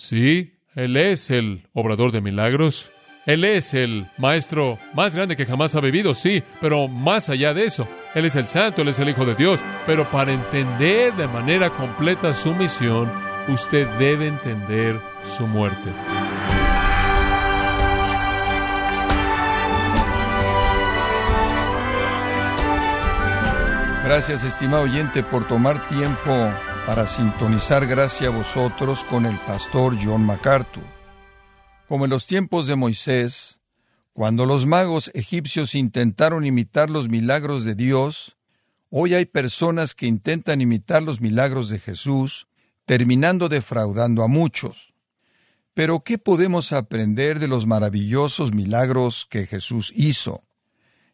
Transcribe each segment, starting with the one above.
Sí, Él es el obrador de milagros. Él es el maestro más grande que jamás ha vivido, sí, pero más allá de eso, Él es el santo, Él es el Hijo de Dios. Pero para entender de manera completa su misión, usted debe entender su muerte. Gracias, estimado oyente, por tomar tiempo para sintonizar gracia a vosotros con el pastor John MacArthur. Como en los tiempos de Moisés, cuando los magos egipcios intentaron imitar los milagros de Dios, hoy hay personas que intentan imitar los milagros de Jesús, terminando defraudando a muchos. Pero, ¿qué podemos aprender de los maravillosos milagros que Jesús hizo?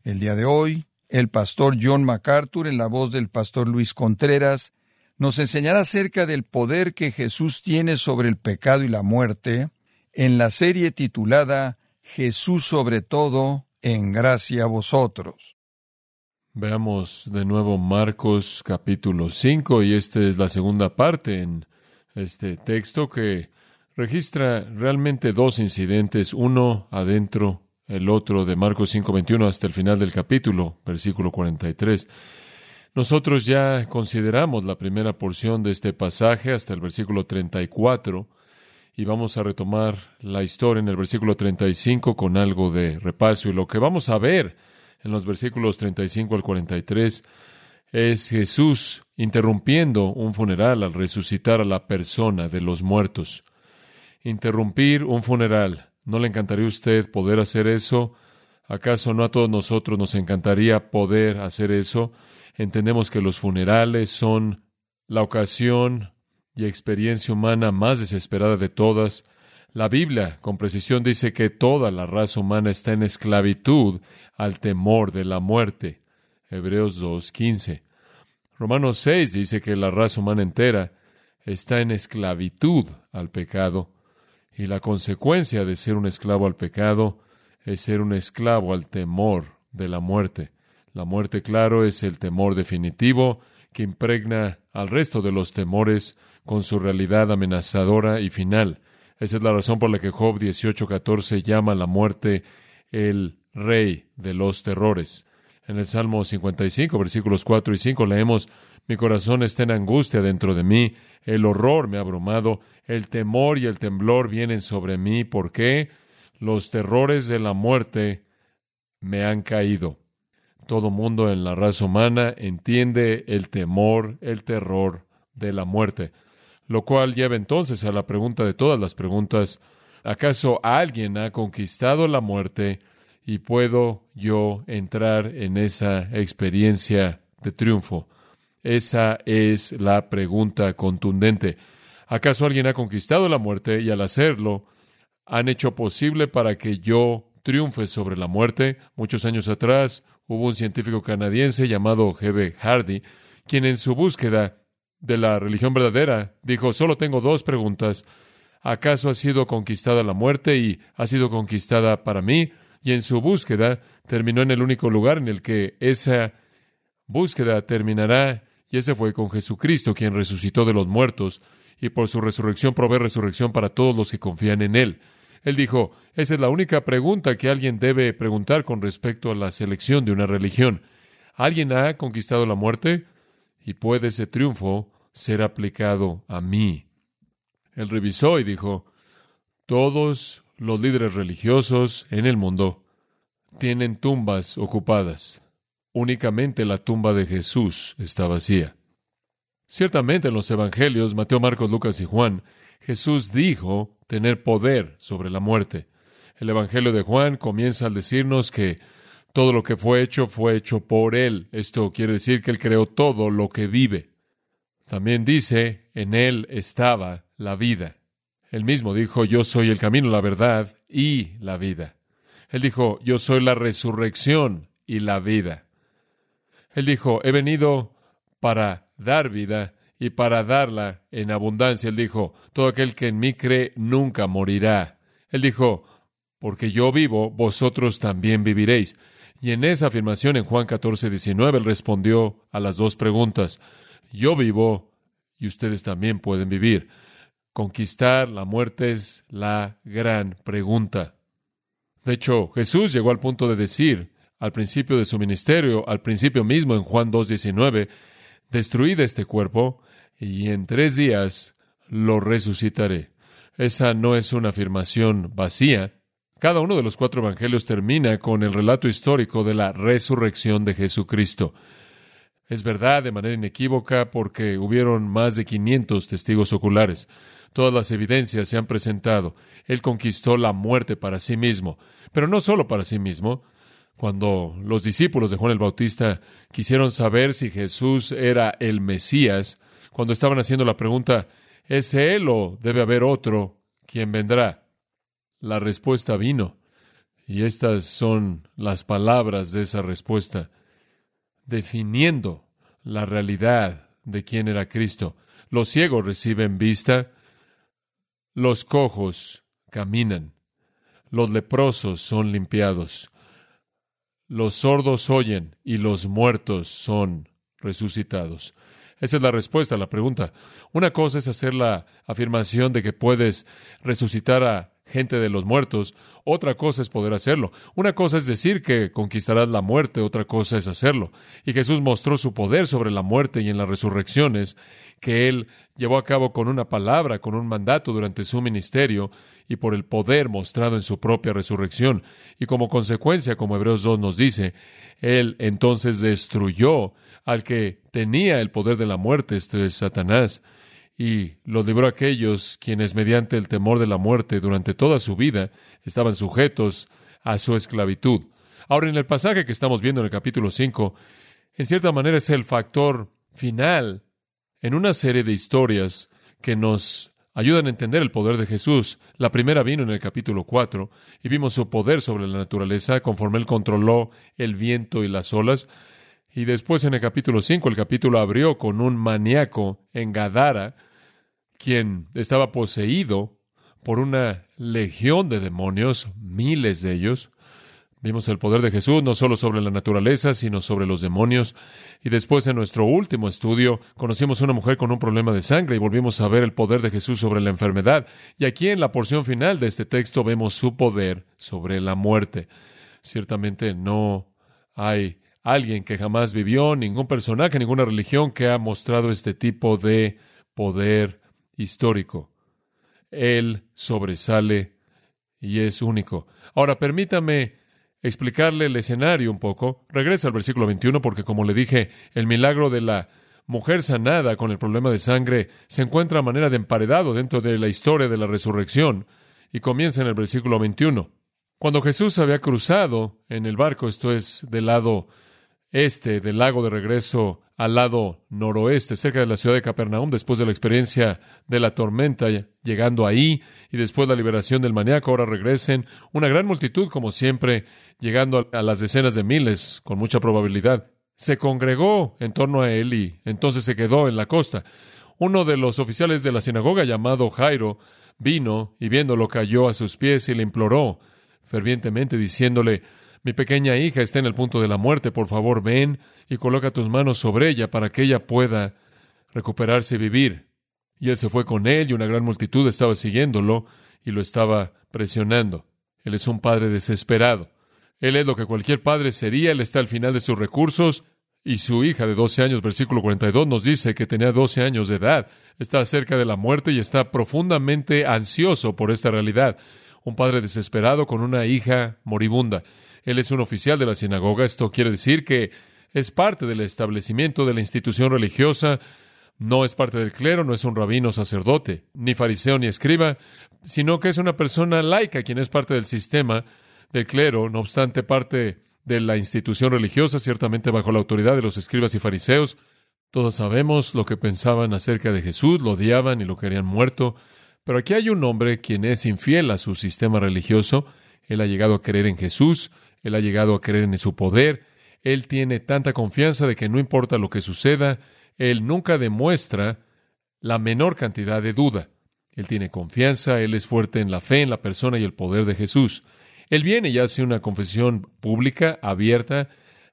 El día de hoy, el pastor John MacArthur, en la voz del pastor Luis Contreras, nos enseñará acerca del poder que Jesús tiene sobre el pecado y la muerte en la serie titulada Jesús sobre todo, en gracia a vosotros. Veamos de nuevo Marcos capítulo 5 y esta es la segunda parte en este texto que registra realmente dos incidentes, uno adentro el otro de Marcos 5:21 hasta el final del capítulo, versículo 43. Nosotros ya consideramos la primera porción de este pasaje hasta el versículo 34 y vamos a retomar la historia en el versículo 35 con algo de repaso y lo que vamos a ver en los versículos 35 al 43 es Jesús interrumpiendo un funeral al resucitar a la persona de los muertos. Interrumpir un funeral ¿No le encantaría a usted poder hacer eso? ¿Acaso no a todos nosotros nos encantaría poder hacer eso? Entendemos que los funerales son la ocasión y experiencia humana más desesperada de todas. La Biblia, con precisión, dice que toda la raza humana está en esclavitud al temor de la muerte. Hebreos 2.15. Romanos 6 dice que la raza humana entera está en esclavitud al pecado. Y la consecuencia de ser un esclavo al pecado es ser un esclavo al temor de la muerte. La muerte, claro, es el temor definitivo que impregna al resto de los temores con su realidad amenazadora y final. Esa es la razón por la que Job 18:14 llama a la muerte el rey de los terrores. En el Salmo 55, versículos 4 y 5 leemos, Mi corazón está en angustia dentro de mí, el horror me ha abrumado, el temor y el temblor vienen sobre mí. ¿Por qué? Los terrores de la muerte me han caído. Todo mundo en la raza humana entiende el temor, el terror de la muerte, lo cual lleva entonces a la pregunta de todas las preguntas, ¿acaso alguien ha conquistado la muerte y puedo yo entrar en esa experiencia de triunfo? Esa es la pregunta contundente. ¿Acaso alguien ha conquistado la muerte y al hacerlo han hecho posible para que yo triunfe sobre la muerte? Muchos años atrás hubo un científico canadiense llamado G.B. Hardy, quien en su búsqueda de la religión verdadera dijo, solo tengo dos preguntas. ¿Acaso ha sido conquistada la muerte y ha sido conquistada para mí? Y en su búsqueda terminó en el único lugar en el que esa búsqueda terminará y ese fue con Jesucristo, quien resucitó de los muertos, y por su resurrección provee resurrección para todos los que confían en Él. Él dijo, esa es la única pregunta que alguien debe preguntar con respecto a la selección de una religión. ¿Alguien ha conquistado la muerte? Y puede ese triunfo ser aplicado a mí. Él revisó y dijo, todos los líderes religiosos en el mundo tienen tumbas ocupadas únicamente la tumba de Jesús está vacía. Ciertamente en los Evangelios, Mateo, Marcos, Lucas y Juan, Jesús dijo tener poder sobre la muerte. El Evangelio de Juan comienza al decirnos que todo lo que fue hecho fue hecho por Él. Esto quiere decir que Él creó todo lo que vive. También dice, en Él estaba la vida. Él mismo dijo, yo soy el camino, la verdad y la vida. Él dijo, yo soy la resurrección y la vida. Él dijo, he venido para dar vida y para darla en abundancia. Él dijo, todo aquel que en mí cree nunca morirá. Él dijo, porque yo vivo, vosotros también viviréis. Y en esa afirmación en Juan 14, 19, él respondió a las dos preguntas, yo vivo y ustedes también pueden vivir. conquistar la muerte es la gran pregunta. De hecho, Jesús llegó al punto de decir al principio de su ministerio, al principio mismo en Juan 2.19, destruid este cuerpo y en tres días lo resucitaré. Esa no es una afirmación vacía. Cada uno de los cuatro evangelios termina con el relato histórico de la resurrección de Jesucristo. Es verdad de manera inequívoca porque hubieron más de 500 testigos oculares. Todas las evidencias se han presentado. Él conquistó la muerte para sí mismo, pero no solo para sí mismo. Cuando los discípulos de Juan el Bautista quisieron saber si Jesús era el Mesías, cuando estaban haciendo la pregunta, ¿es Él o debe haber otro quien vendrá? La respuesta vino. Y estas son las palabras de esa respuesta, definiendo la realidad de quién era Cristo. Los ciegos reciben vista, los cojos caminan, los leprosos son limpiados, los sordos oyen y los muertos son resucitados. Esa es la respuesta a la pregunta. Una cosa es hacer la afirmación de que puedes resucitar a gente de los muertos, otra cosa es poder hacerlo. Una cosa es decir que conquistarás la muerte, otra cosa es hacerlo. Y Jesús mostró su poder sobre la muerte y en las resurrecciones que él llevó a cabo con una palabra, con un mandato durante su ministerio y por el poder mostrado en su propia resurrección. Y como consecuencia, como Hebreos 2 nos dice, él entonces destruyó al que tenía el poder de la muerte, este es Satanás, y los libró a aquellos quienes mediante el temor de la muerte durante toda su vida estaban sujetos a su esclavitud. Ahora, en el pasaje que estamos viendo en el capítulo 5, en cierta manera es el factor final en una serie de historias que nos ayudan a entender el poder de Jesús. La primera vino en el capítulo 4 y vimos su poder sobre la naturaleza conforme él controló el viento y las olas. Y después en el capítulo 5 el capítulo abrió con un maníaco en Gadara quien estaba poseído por una legión de demonios, miles de ellos. Vimos el poder de Jesús no solo sobre la naturaleza, sino sobre los demonios. Y después en nuestro último estudio conocimos a una mujer con un problema de sangre y volvimos a ver el poder de Jesús sobre la enfermedad. Y aquí en la porción final de este texto vemos su poder sobre la muerte. Ciertamente no hay alguien que jamás vivió, ningún personaje, ninguna religión que ha mostrado este tipo de poder histórico. Él sobresale y es único. Ahora permítame explicarle el escenario un poco. Regresa al versículo 21 porque como le dije, el milagro de la mujer sanada con el problema de sangre se encuentra a manera de emparedado dentro de la historia de la resurrección y comienza en el versículo 21. Cuando Jesús había cruzado en el barco, esto es del lado este del lago de regreso al lado noroeste, cerca de la ciudad de Capernaum, después de la experiencia de la tormenta, llegando ahí, y después la liberación del maníaco, ahora regresen, una gran multitud, como siempre, llegando a las decenas de miles, con mucha probabilidad. Se congregó en torno a él y entonces se quedó en la costa. Uno de los oficiales de la sinagoga, llamado Jairo, vino y viéndolo cayó a sus pies y le imploró fervientemente, diciéndole, mi pequeña hija está en el punto de la muerte, por favor ven y coloca tus manos sobre ella para que ella pueda recuperarse y vivir. Y él se fue con él y una gran multitud estaba siguiéndolo y lo estaba presionando. Él es un padre desesperado. Él es lo que cualquier padre sería, él está al final de sus recursos y su hija de 12 años, versículo 42, nos dice que tenía 12 años de edad, está cerca de la muerte y está profundamente ansioso por esta realidad. Un padre desesperado con una hija moribunda. Él es un oficial de la sinagoga. Esto quiere decir que es parte del establecimiento de la institución religiosa. No es parte del clero, no es un rabino sacerdote, ni fariseo ni escriba, sino que es una persona laica quien es parte del sistema del clero, no obstante parte de la institución religiosa, ciertamente bajo la autoridad de los escribas y fariseos. Todos sabemos lo que pensaban acerca de Jesús, lo odiaban y lo querían muerto, pero aquí hay un hombre quien es infiel a su sistema religioso, él ha llegado a creer en Jesús, él ha llegado a creer en su poder. Él tiene tanta confianza de que no importa lo que suceda, Él nunca demuestra la menor cantidad de duda. Él tiene confianza, Él es fuerte en la fe, en la persona y el poder de Jesús. Él viene y hace una confesión pública, abierta,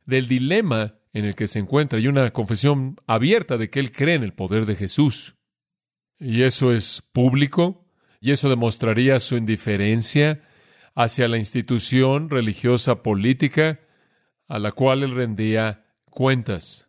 del dilema en el que se encuentra y una confesión abierta de que Él cree en el poder de Jesús. y eso es público, y eso demostraría su indiferencia hacia la institución religiosa política a la cual él rendía cuentas.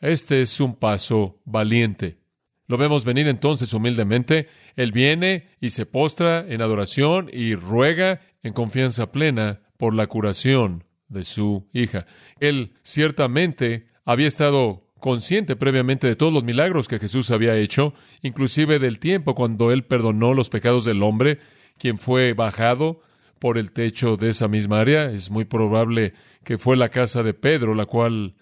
Este es un paso valiente. Lo vemos venir entonces humildemente. Él viene y se postra en adoración y ruega en confianza plena por la curación de su hija. Él ciertamente había estado consciente previamente de todos los milagros que Jesús había hecho, inclusive del tiempo cuando él perdonó los pecados del hombre, quien fue bajado por el techo de esa misma área. Es muy probable que fue la casa de Pedro, la cual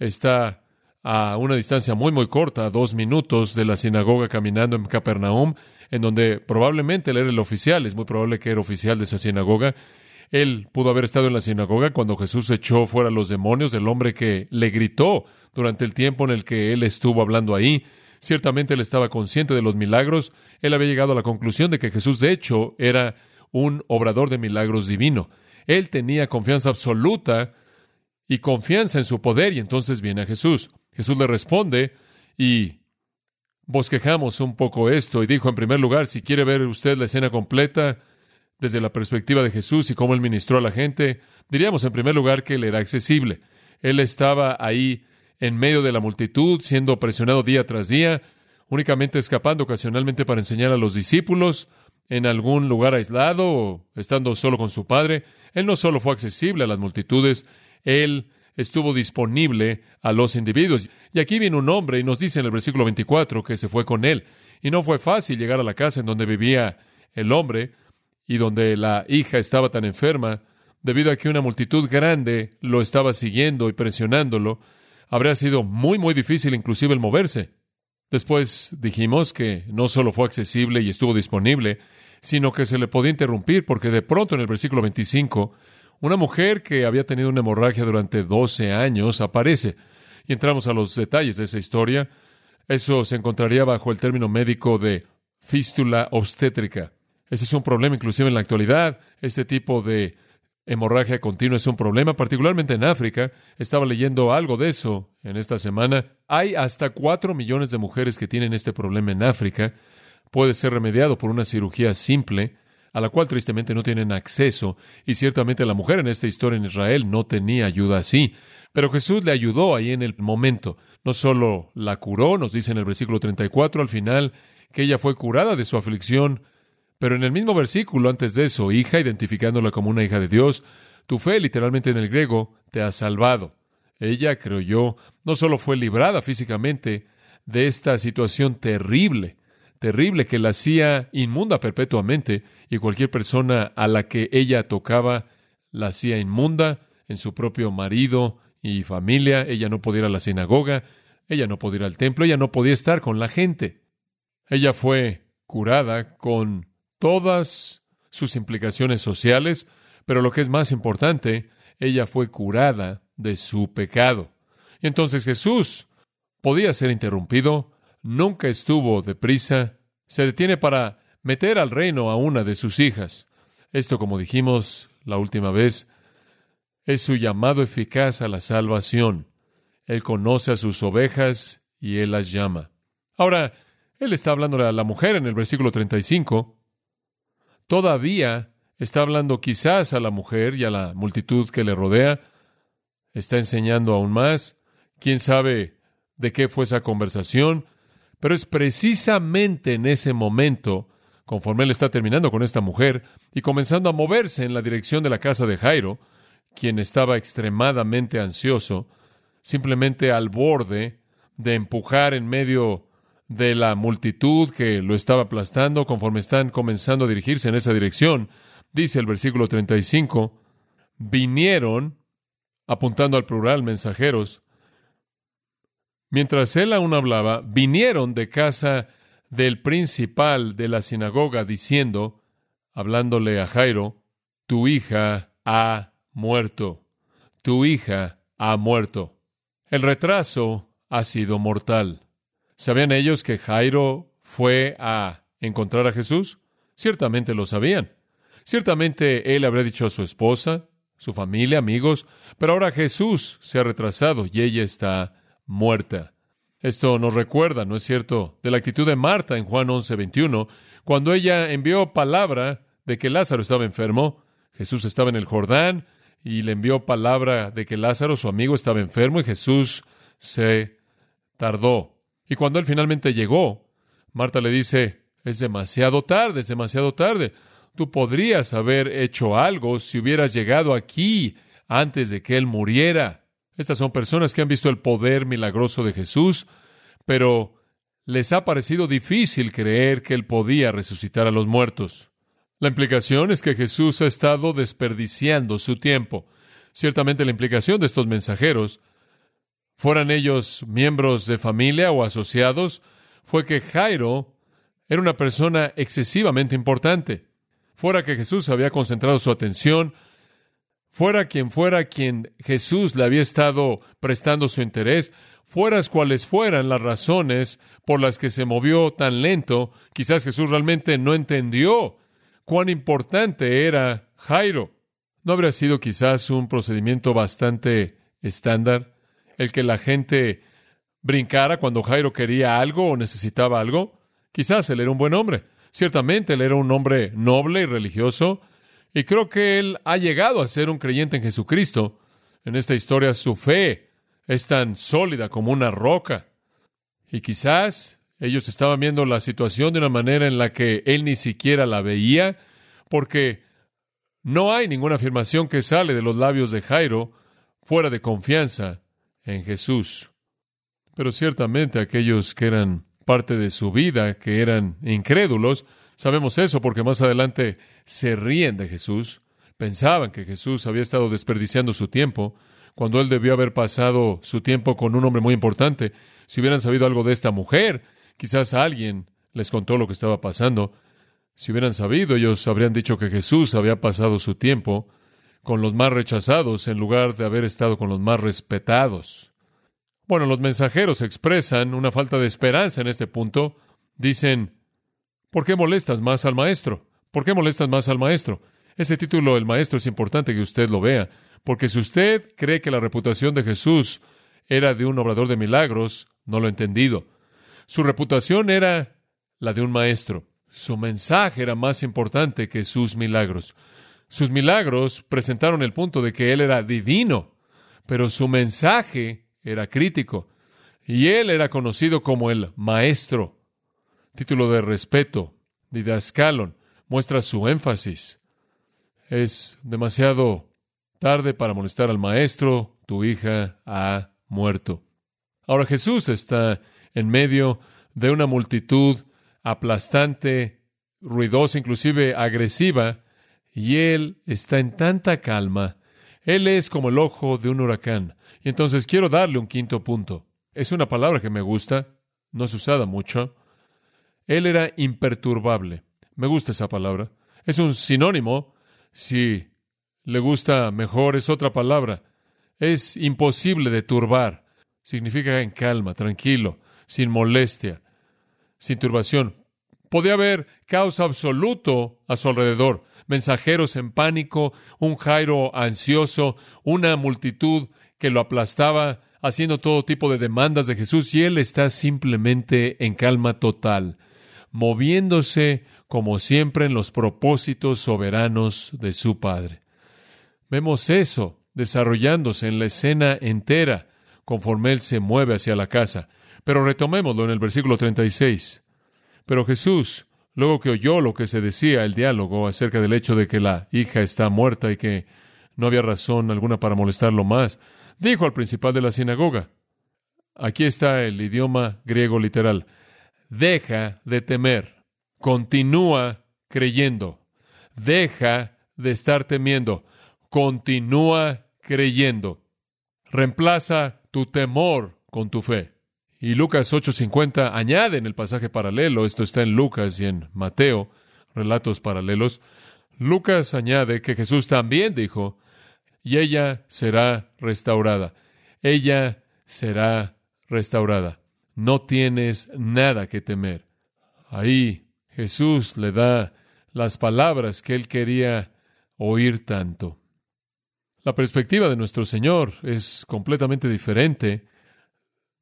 está a una distancia muy, muy corta, dos minutos de la sinagoga caminando en Capernaum, en donde probablemente él era el oficial, es muy probable que era oficial de esa sinagoga. Él pudo haber estado en la sinagoga cuando Jesús echó fuera a los demonios del hombre que le gritó durante el tiempo en el que él estuvo hablando ahí. Ciertamente él estaba consciente de los milagros. Él había llegado a la conclusión de que Jesús, de hecho, era un obrador de milagros divino. Él tenía confianza absoluta y confianza en su poder y entonces viene a Jesús. Jesús le responde y bosquejamos un poco esto y dijo en primer lugar, si quiere ver usted la escena completa desde la perspectiva de Jesús y cómo él ministró a la gente, diríamos en primer lugar que él era accesible. Él estaba ahí en medio de la multitud, siendo presionado día tras día, únicamente escapando ocasionalmente para enseñar a los discípulos, en algún lugar aislado o estando solo con su padre. Él no solo fue accesible a las multitudes, él estuvo disponible a los individuos. Y aquí viene un hombre y nos dice en el versículo 24 que se fue con él. Y no fue fácil llegar a la casa en donde vivía el hombre y donde la hija estaba tan enferma, debido a que una multitud grande lo estaba siguiendo y presionándolo. Habría sido muy, muy difícil inclusive el moverse. Después dijimos que no solo fue accesible y estuvo disponible, sino que se le podía interrumpir, porque de pronto en el versículo 25, una mujer que había tenido una hemorragia durante 12 años aparece. Y entramos a los detalles de esa historia. Eso se encontraría bajo el término médico de fístula obstétrica. Ese es un problema inclusive en la actualidad. Este tipo de hemorragia continua es un problema, particularmente en África. Estaba leyendo algo de eso en esta semana. Hay hasta cuatro millones de mujeres que tienen este problema en África puede ser remediado por una cirugía simple, a la cual tristemente no tienen acceso, y ciertamente la mujer en esta historia en Israel no tenía ayuda así. Pero Jesús le ayudó ahí en el momento. No solo la curó, nos dice en el versículo 34 al final, que ella fue curada de su aflicción, pero en el mismo versículo antes de eso, hija, identificándola como una hija de Dios, tu fe, literalmente en el griego, te ha salvado. Ella, creo yo, no solo fue librada físicamente de esta situación terrible, terrible que la hacía inmunda perpetuamente y cualquier persona a la que ella tocaba la hacía inmunda en su propio marido y familia. Ella no podía ir a la sinagoga, ella no podía ir al templo, ella no podía estar con la gente. Ella fue curada con todas sus implicaciones sociales, pero lo que es más importante, ella fue curada de su pecado. Y entonces Jesús podía ser interrumpido, nunca estuvo deprisa, se detiene para meter al reino a una de sus hijas. Esto, como dijimos la última vez, es su llamado eficaz a la salvación. Él conoce a sus ovejas y él las llama. Ahora, él está hablando a la mujer en el versículo 35. Todavía está hablando quizás a la mujer y a la multitud que le rodea. Está enseñando aún más. ¿Quién sabe de qué fue esa conversación? Pero es precisamente en ese momento, conforme él está terminando con esta mujer y comenzando a moverse en la dirección de la casa de Jairo, quien estaba extremadamente ansioso, simplemente al borde de empujar en medio de la multitud que lo estaba aplastando, conforme están comenzando a dirigirse en esa dirección, dice el versículo 35, vinieron, apuntando al plural, mensajeros, Mientras él aún hablaba, vinieron de casa del principal de la sinagoga diciendo, hablándole a Jairo, tu hija ha muerto, tu hija ha muerto. El retraso ha sido mortal. ¿Sabían ellos que Jairo fue a encontrar a Jesús? Ciertamente lo sabían. Ciertamente él habría dicho a su esposa, su familia, amigos, pero ahora Jesús se ha retrasado y ella está muerta. Esto nos recuerda, ¿no es cierto?, de la actitud de Marta en Juan 11, 21, cuando ella envió palabra de que Lázaro estaba enfermo. Jesús estaba en el Jordán y le envió palabra de que Lázaro, su amigo, estaba enfermo y Jesús se tardó. Y cuando él finalmente llegó, Marta le dice, es demasiado tarde, es demasiado tarde. Tú podrías haber hecho algo si hubieras llegado aquí antes de que él muriera. Estas son personas que han visto el poder milagroso de Jesús, pero les ha parecido difícil creer que él podía resucitar a los muertos. La implicación es que Jesús ha estado desperdiciando su tiempo. Ciertamente la implicación de estos mensajeros, fueran ellos miembros de familia o asociados, fue que Jairo era una persona excesivamente importante. Fuera que Jesús había concentrado su atención, fuera quien fuera quien Jesús le había estado prestando su interés, fueras cuales fueran las razones por las que se movió tan lento, quizás Jesús realmente no entendió cuán importante era Jairo. ¿No habría sido quizás un procedimiento bastante estándar el que la gente brincara cuando Jairo quería algo o necesitaba algo? Quizás él era un buen hombre. Ciertamente él era un hombre noble y religioso, y creo que él ha llegado a ser un creyente en Jesucristo. En esta historia su fe es tan sólida como una roca. Y quizás ellos estaban viendo la situación de una manera en la que él ni siquiera la veía, porque no hay ninguna afirmación que sale de los labios de Jairo fuera de confianza en Jesús. Pero ciertamente aquellos que eran parte de su vida, que eran incrédulos, sabemos eso porque más adelante se ríen de Jesús, pensaban que Jesús había estado desperdiciando su tiempo, cuando él debió haber pasado su tiempo con un hombre muy importante. Si hubieran sabido algo de esta mujer, quizás alguien les contó lo que estaba pasando. Si hubieran sabido, ellos habrían dicho que Jesús había pasado su tiempo con los más rechazados en lugar de haber estado con los más respetados. Bueno, los mensajeros expresan una falta de esperanza en este punto. Dicen, ¿por qué molestas más al maestro? ¿Por qué molestas más al maestro? Este título, el maestro, es importante que usted lo vea, porque si usted cree que la reputación de Jesús era de un obrador de milagros, no lo ha entendido. Su reputación era la de un maestro. Su mensaje era más importante que sus milagros. Sus milagros presentaron el punto de que él era divino, pero su mensaje era crítico. Y él era conocido como el maestro. Título de respeto, didascalon muestra su énfasis. Es demasiado tarde para molestar al maestro, tu hija ha muerto. Ahora Jesús está en medio de una multitud aplastante, ruidosa, inclusive agresiva, y él está en tanta calma. Él es como el ojo de un huracán. Y entonces quiero darle un quinto punto. Es una palabra que me gusta, no es usada mucho. Él era imperturbable. Me gusta esa palabra. Es un sinónimo. Si le gusta mejor, es otra palabra. Es imposible de turbar. Significa en calma, tranquilo, sin molestia, sin turbación. Podía haber caos absoluto a su alrededor. Mensajeros en pánico, un Jairo ansioso, una multitud que lo aplastaba, haciendo todo tipo de demandas de Jesús, y él está simplemente en calma total, moviéndose como siempre en los propósitos soberanos de su Padre. Vemos eso desarrollándose en la escena entera conforme Él se mueve hacia la casa. Pero retomémoslo en el versículo 36. Pero Jesús, luego que oyó lo que se decía, el diálogo acerca del hecho de que la hija está muerta y que no había razón alguna para molestarlo más, dijo al principal de la sinagoga, aquí está el idioma griego literal, deja de temer Continúa creyendo. Deja de estar temiendo. Continúa creyendo. Reemplaza tu temor con tu fe. Y Lucas 8:50 añade en el pasaje paralelo, esto está en Lucas y en Mateo, relatos paralelos, Lucas añade que Jesús también dijo, y ella será restaurada. Ella será restaurada. No tienes nada que temer. Ahí Jesús le da las palabras que él quería oír tanto. La perspectiva de nuestro Señor es completamente diferente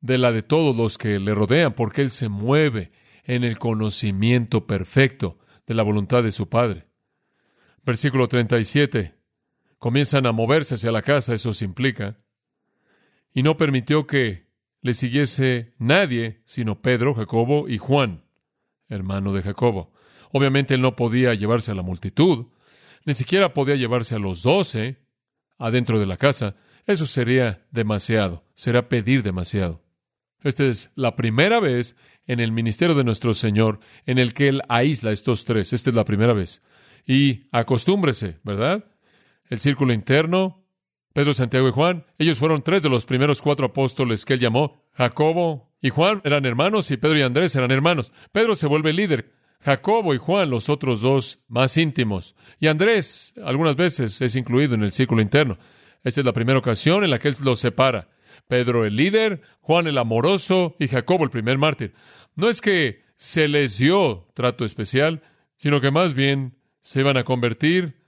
de la de todos los que le rodean, porque Él se mueve en el conocimiento perfecto de la voluntad de su Padre. Versículo 37. Comienzan a moverse hacia la casa, eso se implica. Y no permitió que le siguiese nadie, sino Pedro, Jacobo y Juan, hermano de Jacobo. Obviamente él no podía llevarse a la multitud, ni siquiera podía llevarse a los doce adentro de la casa. Eso sería demasiado, será pedir demasiado. Esta es la primera vez en el ministerio de nuestro Señor en el que Él aísla estos tres. Esta es la primera vez. Y acostúmbrese, ¿verdad? El círculo interno, Pedro, Santiago y Juan, ellos fueron tres de los primeros cuatro apóstoles que Él llamó. Jacobo y Juan eran hermanos y Pedro y Andrés eran hermanos. Pedro se vuelve líder. Jacobo y Juan, los otros dos más íntimos. Y Andrés, algunas veces, es incluido en el círculo interno. Esta es la primera ocasión en la que Él los separa. Pedro el líder, Juan el amoroso y Jacobo el primer mártir. No es que se les dio trato especial, sino que más bien se iban a convertir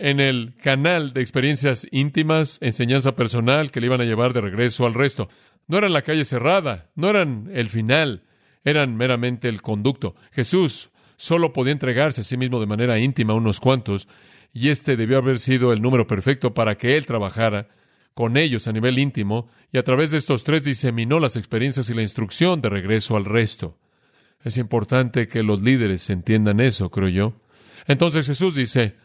en el canal de experiencias íntimas, enseñanza personal que le iban a llevar de regreso al resto. No eran la calle cerrada, no eran el final, eran meramente el conducto. Jesús solo podía entregarse a sí mismo de manera íntima a unos cuantos, y este debió haber sido el número perfecto para que él trabajara con ellos a nivel íntimo y a través de estos tres diseminó las experiencias y la instrucción de regreso al resto. Es importante que los líderes entiendan eso, creo yo. Entonces Jesús dice,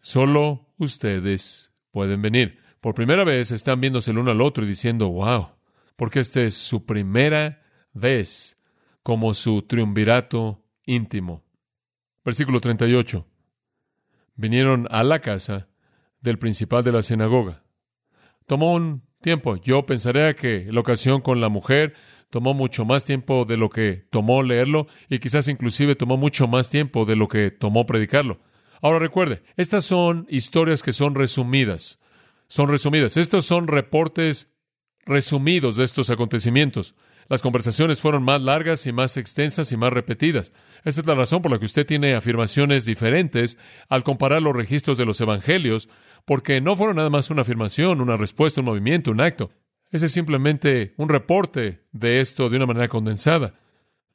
solo ustedes pueden venir. Por primera vez están viéndose el uno al otro y diciendo, wow, porque esta es su primera vez como su triunvirato íntimo. Versículo 38. Vinieron a la casa del principal de la sinagoga tomó un tiempo. Yo pensaría que la ocasión con la mujer tomó mucho más tiempo de lo que tomó leerlo y quizás inclusive tomó mucho más tiempo de lo que tomó predicarlo. Ahora recuerde, estas son historias que son resumidas. Son resumidas. Estos son reportes resumidos de estos acontecimientos. Las conversaciones fueron más largas y más extensas y más repetidas. Esa es la razón por la que usted tiene afirmaciones diferentes al comparar los registros de los evangelios, porque no fueron nada más una afirmación, una respuesta, un movimiento, un acto. Ese es simplemente un reporte de esto de una manera condensada.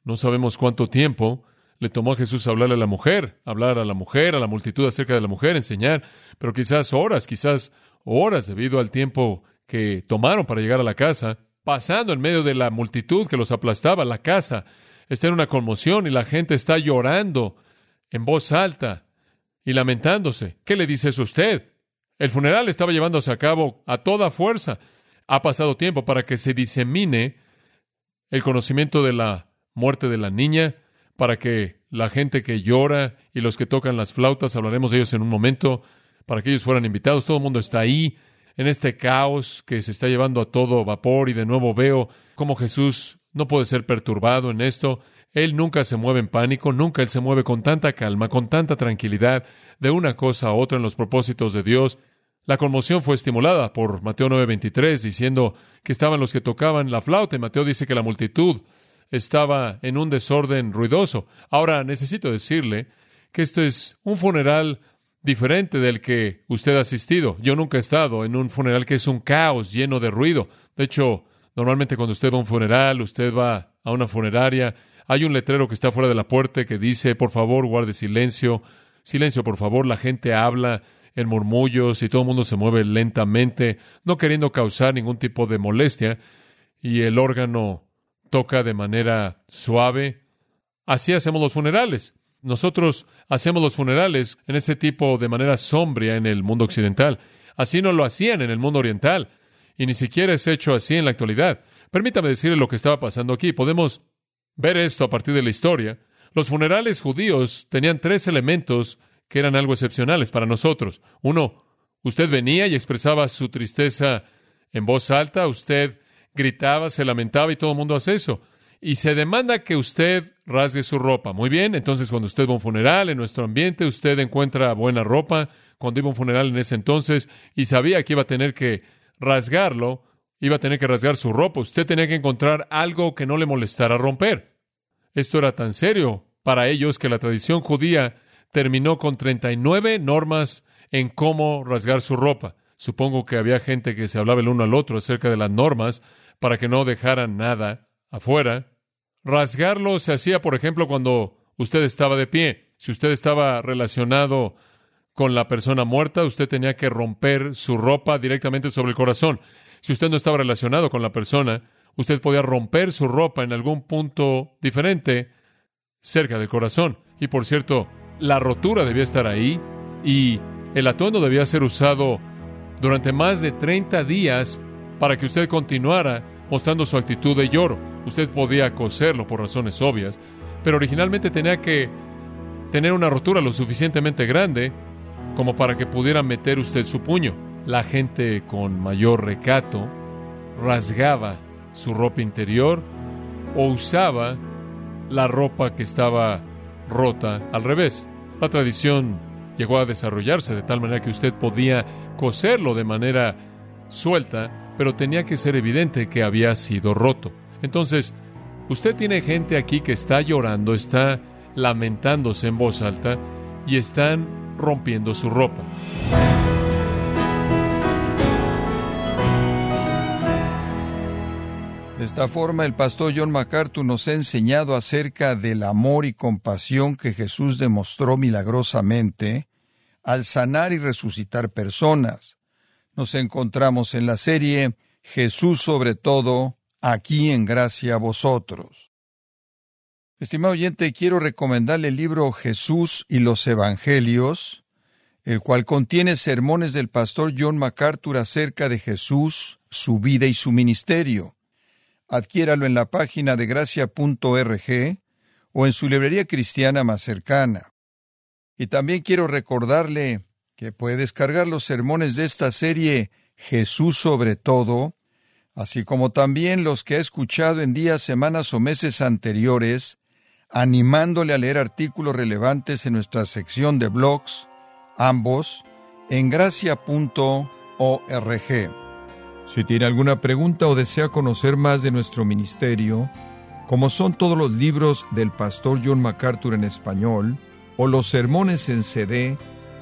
No sabemos cuánto tiempo le tomó a Jesús hablarle a la mujer, hablar a la mujer, a la multitud acerca de la mujer, enseñar, pero quizás horas, quizás horas debido al tiempo que tomaron para llegar a la casa pasando en medio de la multitud que los aplastaba. La casa está en una conmoción y la gente está llorando en voz alta y lamentándose. ¿Qué le dice eso a usted? El funeral estaba llevándose a cabo a toda fuerza. Ha pasado tiempo para que se disemine el conocimiento de la muerte de la niña, para que la gente que llora y los que tocan las flautas, hablaremos de ellos en un momento, para que ellos fueran invitados. Todo el mundo está ahí en este caos que se está llevando a todo vapor y de nuevo veo cómo Jesús no puede ser perturbado en esto. Él nunca se mueve en pánico, nunca Él se mueve con tanta calma, con tanta tranquilidad de una cosa a otra en los propósitos de Dios. La conmoción fue estimulada por Mateo 9:23 diciendo que estaban los que tocaban la flauta y Mateo dice que la multitud estaba en un desorden ruidoso. Ahora necesito decirle que esto es un funeral diferente del que usted ha asistido. Yo nunca he estado en un funeral que es un caos lleno de ruido. De hecho, normalmente cuando usted va a un funeral, usted va a una funeraria, hay un letrero que está fuera de la puerta que dice, por favor, guarde silencio. Silencio, por favor, la gente habla en murmullos y todo el mundo se mueve lentamente, no queriendo causar ningún tipo de molestia, y el órgano toca de manera suave. Así hacemos los funerales. Nosotros hacemos los funerales en ese tipo de manera sombria en el mundo occidental. Así no lo hacían en el mundo oriental. Y ni siquiera es hecho así en la actualidad. Permítame decirle lo que estaba pasando aquí. Podemos ver esto a partir de la historia. Los funerales judíos tenían tres elementos que eran algo excepcionales para nosotros. Uno, usted venía y expresaba su tristeza en voz alta, usted gritaba, se lamentaba y todo el mundo hace eso y se demanda que usted rasgue su ropa. Muy bien, entonces cuando usted va a un funeral en nuestro ambiente, usted encuentra buena ropa. Cuando iba a un funeral en ese entonces y sabía que iba a tener que rasgarlo, iba a tener que rasgar su ropa, usted tenía que encontrar algo que no le molestara romper. Esto era tan serio para ellos que la tradición judía terminó con 39 normas en cómo rasgar su ropa. Supongo que había gente que se hablaba el uno al otro acerca de las normas, para que no dejaran nada afuera. Rasgarlo se hacía, por ejemplo, cuando usted estaba de pie. Si usted estaba relacionado con la persona muerta, usted tenía que romper su ropa directamente sobre el corazón. Si usted no estaba relacionado con la persona, usted podía romper su ropa en algún punto diferente cerca del corazón. Y por cierto, la rotura debía estar ahí y el atuendo debía ser usado durante más de 30 días para que usted continuara mostrando su actitud de lloro. Usted podía coserlo por razones obvias, pero originalmente tenía que tener una rotura lo suficientemente grande como para que pudiera meter usted su puño. La gente con mayor recato rasgaba su ropa interior o usaba la ropa que estaba rota al revés. La tradición llegó a desarrollarse de tal manera que usted podía coserlo de manera suelta, pero tenía que ser evidente que había sido roto. Entonces, usted tiene gente aquí que está llorando, está lamentándose en voz alta y están rompiendo su ropa. De esta forma, el pastor John MacArthur nos ha enseñado acerca del amor y compasión que Jesús demostró milagrosamente al sanar y resucitar personas. Nos encontramos en la serie Jesús sobre todo, aquí en gracia a vosotros. Estimado oyente, quiero recomendarle el libro Jesús y los Evangelios, el cual contiene sermones del pastor John MacArthur acerca de Jesús, su vida y su ministerio. Adquiéralo en la página de gracia.org o en su librería cristiana más cercana. Y también quiero recordarle que puede descargar los sermones de esta serie Jesús sobre todo, así como también los que ha escuchado en días, semanas o meses anteriores, animándole a leer artículos relevantes en nuestra sección de blogs, ambos en gracia.org. Si tiene alguna pregunta o desea conocer más de nuestro ministerio, como son todos los libros del pastor John MacArthur en español, o los sermones en CD,